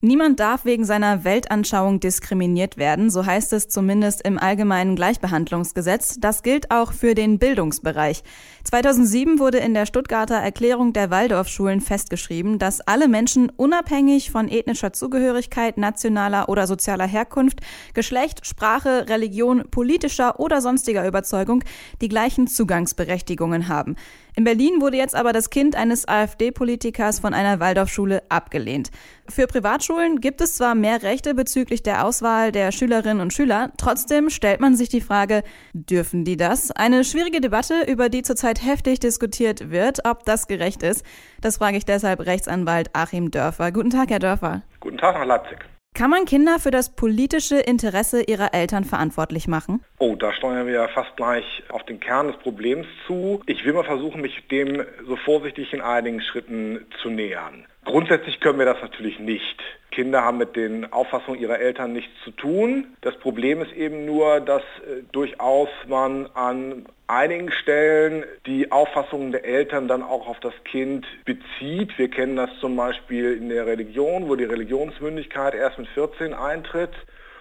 Niemand darf wegen seiner Weltanschauung diskriminiert werden, so heißt es zumindest im allgemeinen Gleichbehandlungsgesetz. Das gilt auch für den Bildungsbereich. 2007 wurde in der Stuttgarter Erklärung der Waldorfschulen festgeschrieben, dass alle Menschen unabhängig von ethnischer Zugehörigkeit, nationaler oder sozialer Herkunft, Geschlecht, Sprache, Religion, politischer oder sonstiger Überzeugung die gleichen Zugangsberechtigungen haben. In Berlin wurde jetzt aber das Kind eines AfD-Politikers von einer Waldorfschule abgelehnt. Für Privatschulen gibt es zwar mehr Rechte bezüglich der Auswahl der Schülerinnen und Schüler, trotzdem stellt man sich die Frage, dürfen die das? Eine schwierige Debatte, über die zurzeit heftig diskutiert wird, ob das gerecht ist. Das frage ich deshalb Rechtsanwalt Achim Dörfer. Guten Tag, Herr Dörfer. Guten Tag nach Leipzig. Kann man Kinder für das politische Interesse ihrer Eltern verantwortlich machen? Oh, da steuern wir ja fast gleich auf den Kern des Problems zu. Ich will mal versuchen, mich dem so vorsichtig in einigen Schritten zu nähern. Grundsätzlich können wir das natürlich nicht. Kinder haben mit den Auffassungen ihrer Eltern nichts zu tun. Das Problem ist eben nur, dass äh, durchaus man an einigen Stellen die Auffassungen der Eltern dann auch auf das Kind bezieht. Wir kennen das zum Beispiel in der Religion, wo die Religionsmündigkeit erst mit 14 eintritt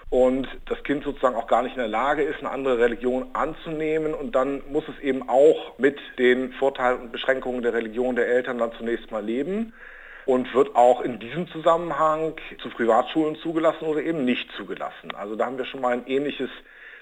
und das Kind sozusagen auch gar nicht in der Lage ist, eine andere Religion anzunehmen und dann muss es eben auch mit den Vorteilen und Beschränkungen der Religion der Eltern dann zunächst mal leben und wird auch in diesem Zusammenhang zu Privatschulen zugelassen oder eben nicht zugelassen. Also da haben wir schon mal ein ähnliches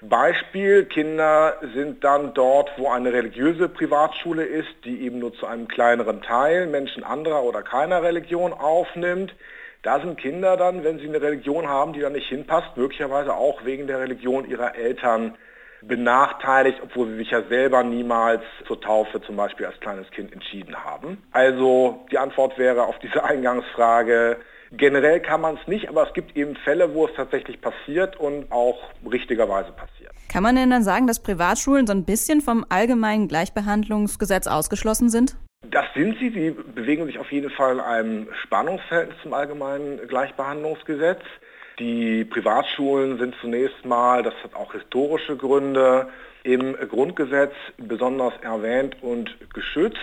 Beispiel. Kinder sind dann dort, wo eine religiöse Privatschule ist, die eben nur zu einem kleineren Teil Menschen anderer oder keiner Religion aufnimmt. Da sind Kinder dann, wenn sie eine Religion haben, die da nicht hinpasst, möglicherweise auch wegen der Religion ihrer Eltern benachteiligt, obwohl sie sich ja selber niemals zur Taufe zum Beispiel als kleines Kind entschieden haben. Also die Antwort wäre auf diese Eingangsfrage, generell kann man es nicht, aber es gibt eben Fälle, wo es tatsächlich passiert und auch richtigerweise passiert. Kann man denn dann sagen, dass Privatschulen so ein bisschen vom allgemeinen Gleichbehandlungsgesetz ausgeschlossen sind? Das sind sie. Sie bewegen sich auf jeden Fall in einem Spannungsverhältnis zum allgemeinen Gleichbehandlungsgesetz. Die Privatschulen sind zunächst mal, das hat auch historische Gründe, im Grundgesetz besonders erwähnt und geschützt.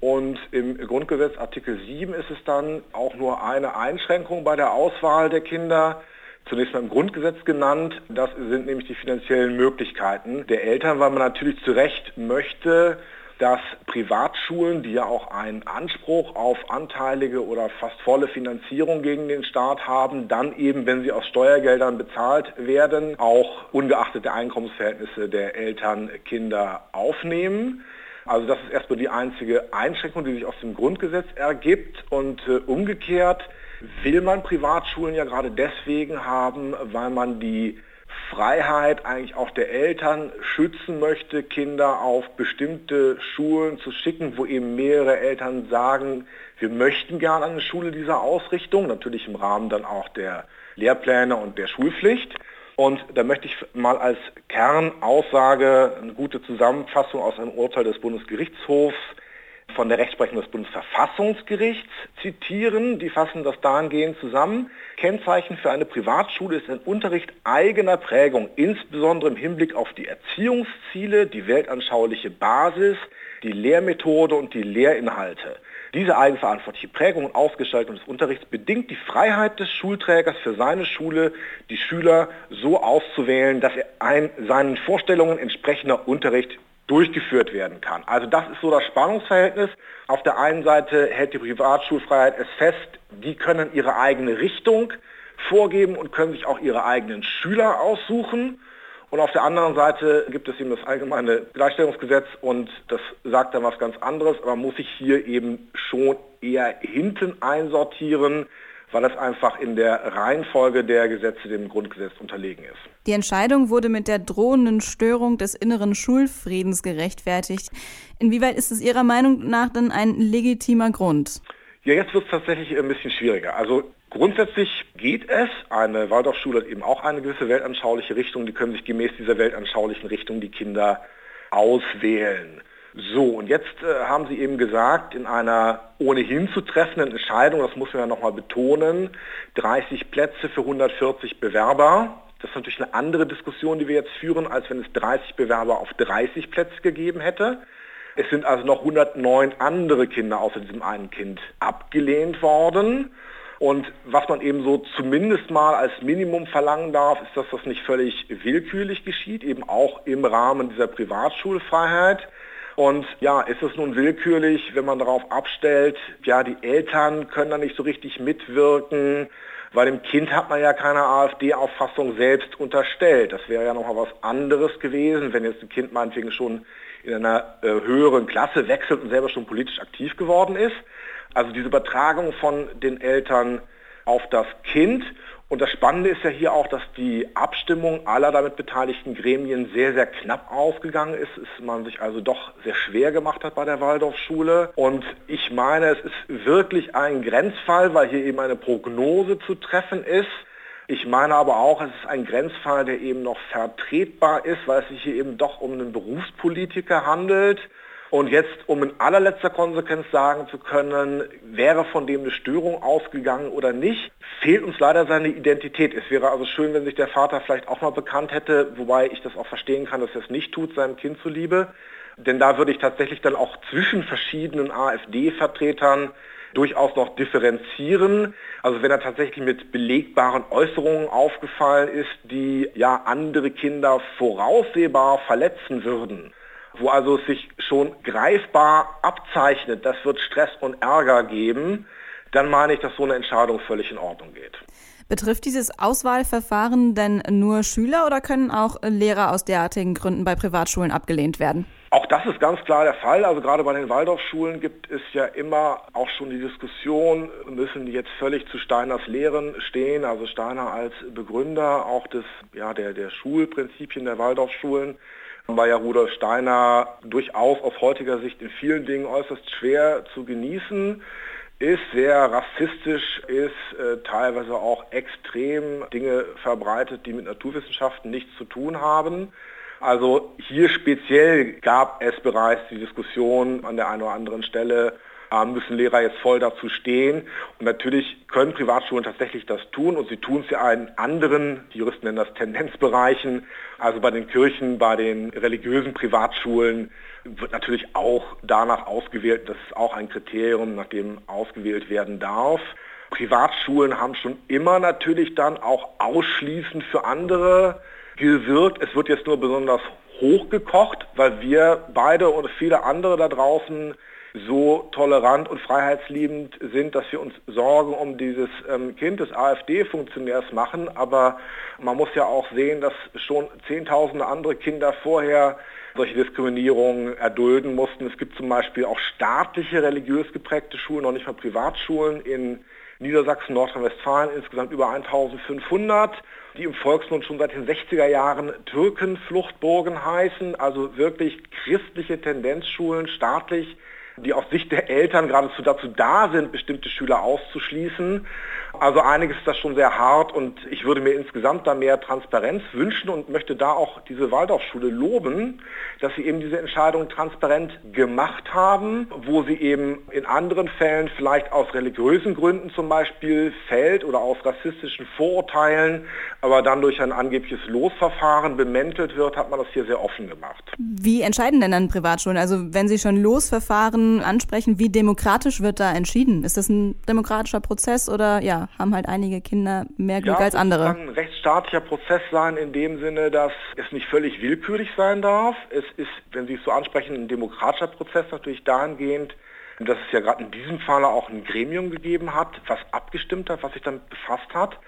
Und im Grundgesetz Artikel 7 ist es dann auch nur eine Einschränkung bei der Auswahl der Kinder. Zunächst mal im Grundgesetz genannt. Das sind nämlich die finanziellen Möglichkeiten der Eltern, weil man natürlich zu Recht möchte, dass Privatschulen, die ja auch einen Anspruch auf anteilige oder fast volle Finanzierung gegen den Staat haben, dann eben, wenn sie aus Steuergeldern bezahlt werden, auch ungeachtet der Einkommensverhältnisse der Eltern Kinder aufnehmen. Also das ist erstmal die einzige Einschränkung, die sich aus dem Grundgesetz ergibt. Und äh, umgekehrt will man Privatschulen ja gerade deswegen haben, weil man die Freiheit eigentlich auch der Eltern schützen möchte, Kinder auf bestimmte Schulen zu schicken, wo eben mehrere Eltern sagen, wir möchten gerne eine Schule dieser Ausrichtung, natürlich im Rahmen dann auch der Lehrpläne und der Schulpflicht. Und da möchte ich mal als Kernaussage eine gute Zusammenfassung aus einem Urteil des Bundesgerichtshofs von der Rechtsprechung des Bundesverfassungsgerichts zitieren. Die fassen das dahingehend zusammen. Kennzeichen für eine Privatschule ist ein Unterricht eigener Prägung, insbesondere im Hinblick auf die Erziehungsziele, die weltanschauliche Basis, die Lehrmethode und die Lehrinhalte. Diese eigenverantwortliche Prägung und Ausgestaltung des Unterrichts bedingt die Freiheit des Schulträgers für seine Schule, die Schüler so auszuwählen, dass er ein, seinen Vorstellungen entsprechender Unterricht durchgeführt werden kann. Also das ist so das Spannungsverhältnis. Auf der einen Seite hält die Privatschulfreiheit es fest, die können ihre eigene Richtung vorgeben und können sich auch ihre eigenen Schüler aussuchen. Und auf der anderen Seite gibt es eben das allgemeine Gleichstellungsgesetz und das sagt dann was ganz anderes, aber muss sich hier eben schon eher hinten einsortieren weil es einfach in der Reihenfolge der Gesetze dem Grundgesetz unterlegen ist. Die Entscheidung wurde mit der drohenden Störung des inneren Schulfriedens gerechtfertigt. Inwieweit ist es Ihrer Meinung nach denn ein legitimer Grund? Ja, jetzt wird es tatsächlich ein bisschen schwieriger. Also grundsätzlich geht es. Eine Waldorfschule hat eben auch eine gewisse weltanschauliche Richtung. Die können sich gemäß dieser weltanschaulichen Richtung die Kinder auswählen. So, und jetzt äh, haben Sie eben gesagt, in einer ohnehin zu treffenden Entscheidung, das muss man ja nochmal betonen, 30 Plätze für 140 Bewerber. Das ist natürlich eine andere Diskussion, die wir jetzt führen, als wenn es 30 Bewerber auf 30 Plätze gegeben hätte. Es sind also noch 109 andere Kinder außer diesem einen Kind abgelehnt worden. Und was man eben so zumindest mal als Minimum verlangen darf, ist, dass das nicht völlig willkürlich geschieht, eben auch im Rahmen dieser Privatschulfreiheit. Und ja, ist es nun willkürlich, wenn man darauf abstellt, ja, die Eltern können da nicht so richtig mitwirken, weil dem Kind hat man ja keine AfD-Auffassung selbst unterstellt. Das wäre ja nochmal was anderes gewesen, wenn jetzt ein Kind meinetwegen schon in einer äh, höheren Klasse wechselt und selber schon politisch aktiv geworden ist. Also diese Übertragung von den Eltern auf das Kind. Und das Spannende ist ja hier auch, dass die Abstimmung aller damit beteiligten Gremien sehr, sehr knapp ausgegangen ist, dass man sich also doch sehr schwer gemacht hat bei der Waldorfschule. Und ich meine, es ist wirklich ein Grenzfall, weil hier eben eine Prognose zu treffen ist. Ich meine aber auch, es ist ein Grenzfall, der eben noch vertretbar ist, weil es sich hier eben doch um einen Berufspolitiker handelt und jetzt, um in allerletzter Konsequenz sagen zu können, wäre von dem eine Störung ausgegangen oder nicht, fehlt uns leider seine Identität. Es wäre also schön, wenn sich der Vater vielleicht auch mal bekannt hätte, wobei ich das auch verstehen kann, dass er es nicht tut, seinem Kind zuliebe. Denn da würde ich tatsächlich dann auch zwischen verschiedenen AfD-Vertretern durchaus noch differenzieren. Also wenn er tatsächlich mit belegbaren Äußerungen aufgefallen ist, die ja andere Kinder voraussehbar verletzen würden, wo also es sich schon greifbar abzeichnet, das wird Stress und Ärger geben, dann meine ich, dass so eine Entscheidung völlig in Ordnung geht. Betrifft dieses Auswahlverfahren denn nur Schüler oder können auch Lehrer aus derartigen Gründen bei Privatschulen abgelehnt werden? Auch das ist ganz klar der Fall. Also gerade bei den Waldorfschulen gibt es ja immer auch schon die Diskussion, müssen die jetzt völlig zu Steiners Lehren stehen, also Steiner als Begründer auch des, ja, der, der Schulprinzipien der Waldorfschulen war ja Rudolf Steiner durchaus aus heutiger Sicht in vielen Dingen äußerst schwer zu genießen, ist sehr rassistisch, ist äh, teilweise auch extrem Dinge verbreitet, die mit Naturwissenschaften nichts zu tun haben. Also hier speziell gab es bereits die Diskussion an der einen oder anderen Stelle, müssen Lehrer jetzt voll dazu stehen. Und natürlich können Privatschulen tatsächlich das tun und sie tun es ja in anderen, die Juristen nennen das Tendenzbereichen, also bei den Kirchen, bei den religiösen Privatschulen wird natürlich auch danach ausgewählt, das ist auch ein Kriterium, nach dem ausgewählt werden darf. Privatschulen haben schon immer natürlich dann auch ausschließend für andere gewirkt. Es wird jetzt nur besonders hochgekocht, weil wir beide und viele andere da draußen so tolerant und freiheitsliebend sind, dass wir uns Sorgen um dieses ähm, Kind des AfD-Funktionärs machen. Aber man muss ja auch sehen, dass schon Zehntausende andere Kinder vorher solche Diskriminierungen erdulden mussten. Es gibt zum Beispiel auch staatliche religiös geprägte Schulen, noch nicht mal Privatschulen in Niedersachsen, Nordrhein-Westfalen, insgesamt über 1500, die im Volksmund schon seit den 60er Jahren Türkenfluchtburgen heißen, also wirklich christliche Tendenzschulen, staatlich die aus Sicht der Eltern geradezu dazu da sind, bestimmte Schüler auszuschließen. Also einiges ist das schon sehr hart und ich würde mir insgesamt da mehr Transparenz wünschen und möchte da auch diese Waldorfschule loben, dass sie eben diese Entscheidung transparent gemacht haben, wo sie eben in anderen Fällen vielleicht aus religiösen Gründen zum Beispiel fällt oder aus rassistischen Vorurteilen, aber dann durch ein angebliches Losverfahren bemäntelt wird, hat man das hier sehr offen gemacht. Wie entscheiden denn dann Privatschulen? Also wenn Sie schon Losverfahren ansprechen, wie demokratisch wird da entschieden? Ist das ein demokratischer Prozess oder ja, haben halt einige Kinder mehr Glück ja, als andere. Es kann ein rechtsstaatlicher Prozess sein in dem Sinne, dass es nicht völlig willkürlich sein darf. Es ist, wenn Sie es so ansprechen, ein demokratischer Prozess natürlich dahingehend, dass es ja gerade in diesem Falle auch ein Gremium gegeben hat, was abgestimmt hat, was sich damit befasst hat.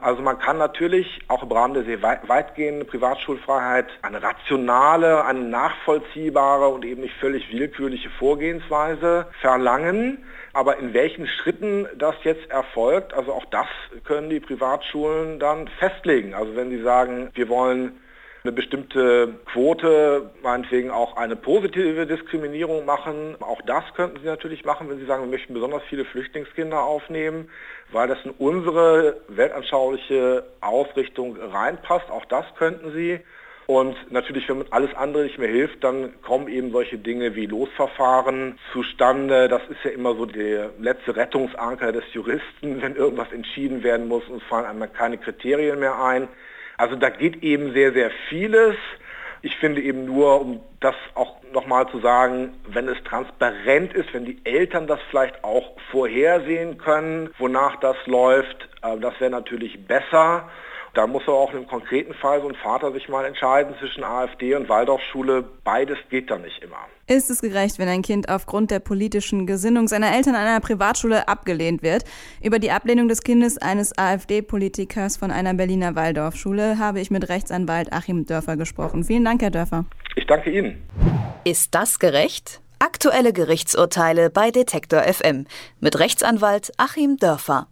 Also man kann natürlich auch im Rahmen der sehr weitgehenden Privatschulfreiheit eine rationale, eine nachvollziehbare und eben nicht völlig willkürliche Vorgehensweise verlangen. Aber in welchen Schritten das jetzt erfolgt, also auch das können die Privatschulen dann festlegen. Also wenn sie sagen, wir wollen eine bestimmte Quote, meinetwegen auch eine positive Diskriminierung machen. Auch das könnten Sie natürlich machen, wenn Sie sagen, wir möchten besonders viele Flüchtlingskinder aufnehmen, weil das in unsere weltanschauliche Ausrichtung reinpasst. Auch das könnten Sie. Und natürlich, wenn alles andere nicht mehr hilft, dann kommen eben solche Dinge wie Losverfahren zustande. Das ist ja immer so der letzte Rettungsanker des Juristen, wenn irgendwas entschieden werden muss und es fallen einmal keine Kriterien mehr ein. Also da geht eben sehr, sehr vieles. Ich finde eben nur, um das auch nochmal zu sagen, wenn es transparent ist, wenn die Eltern das vielleicht auch vorhersehen können, wonach das läuft, äh, das wäre natürlich besser. Da muss aber auch im konkreten Fall so ein Vater sich mal entscheiden zwischen AfD und Waldorfschule. Beides geht da nicht immer. Ist es gerecht, wenn ein Kind aufgrund der politischen Gesinnung seiner Eltern an einer Privatschule abgelehnt wird? Über die Ablehnung des Kindes eines AfD-Politikers von einer Berliner Waldorfschule habe ich mit Rechtsanwalt Achim Dörfer gesprochen. Vielen Dank, Herr Dörfer. Ich danke Ihnen. Ist das gerecht? Aktuelle Gerichtsurteile bei Detektor FM mit Rechtsanwalt Achim Dörfer.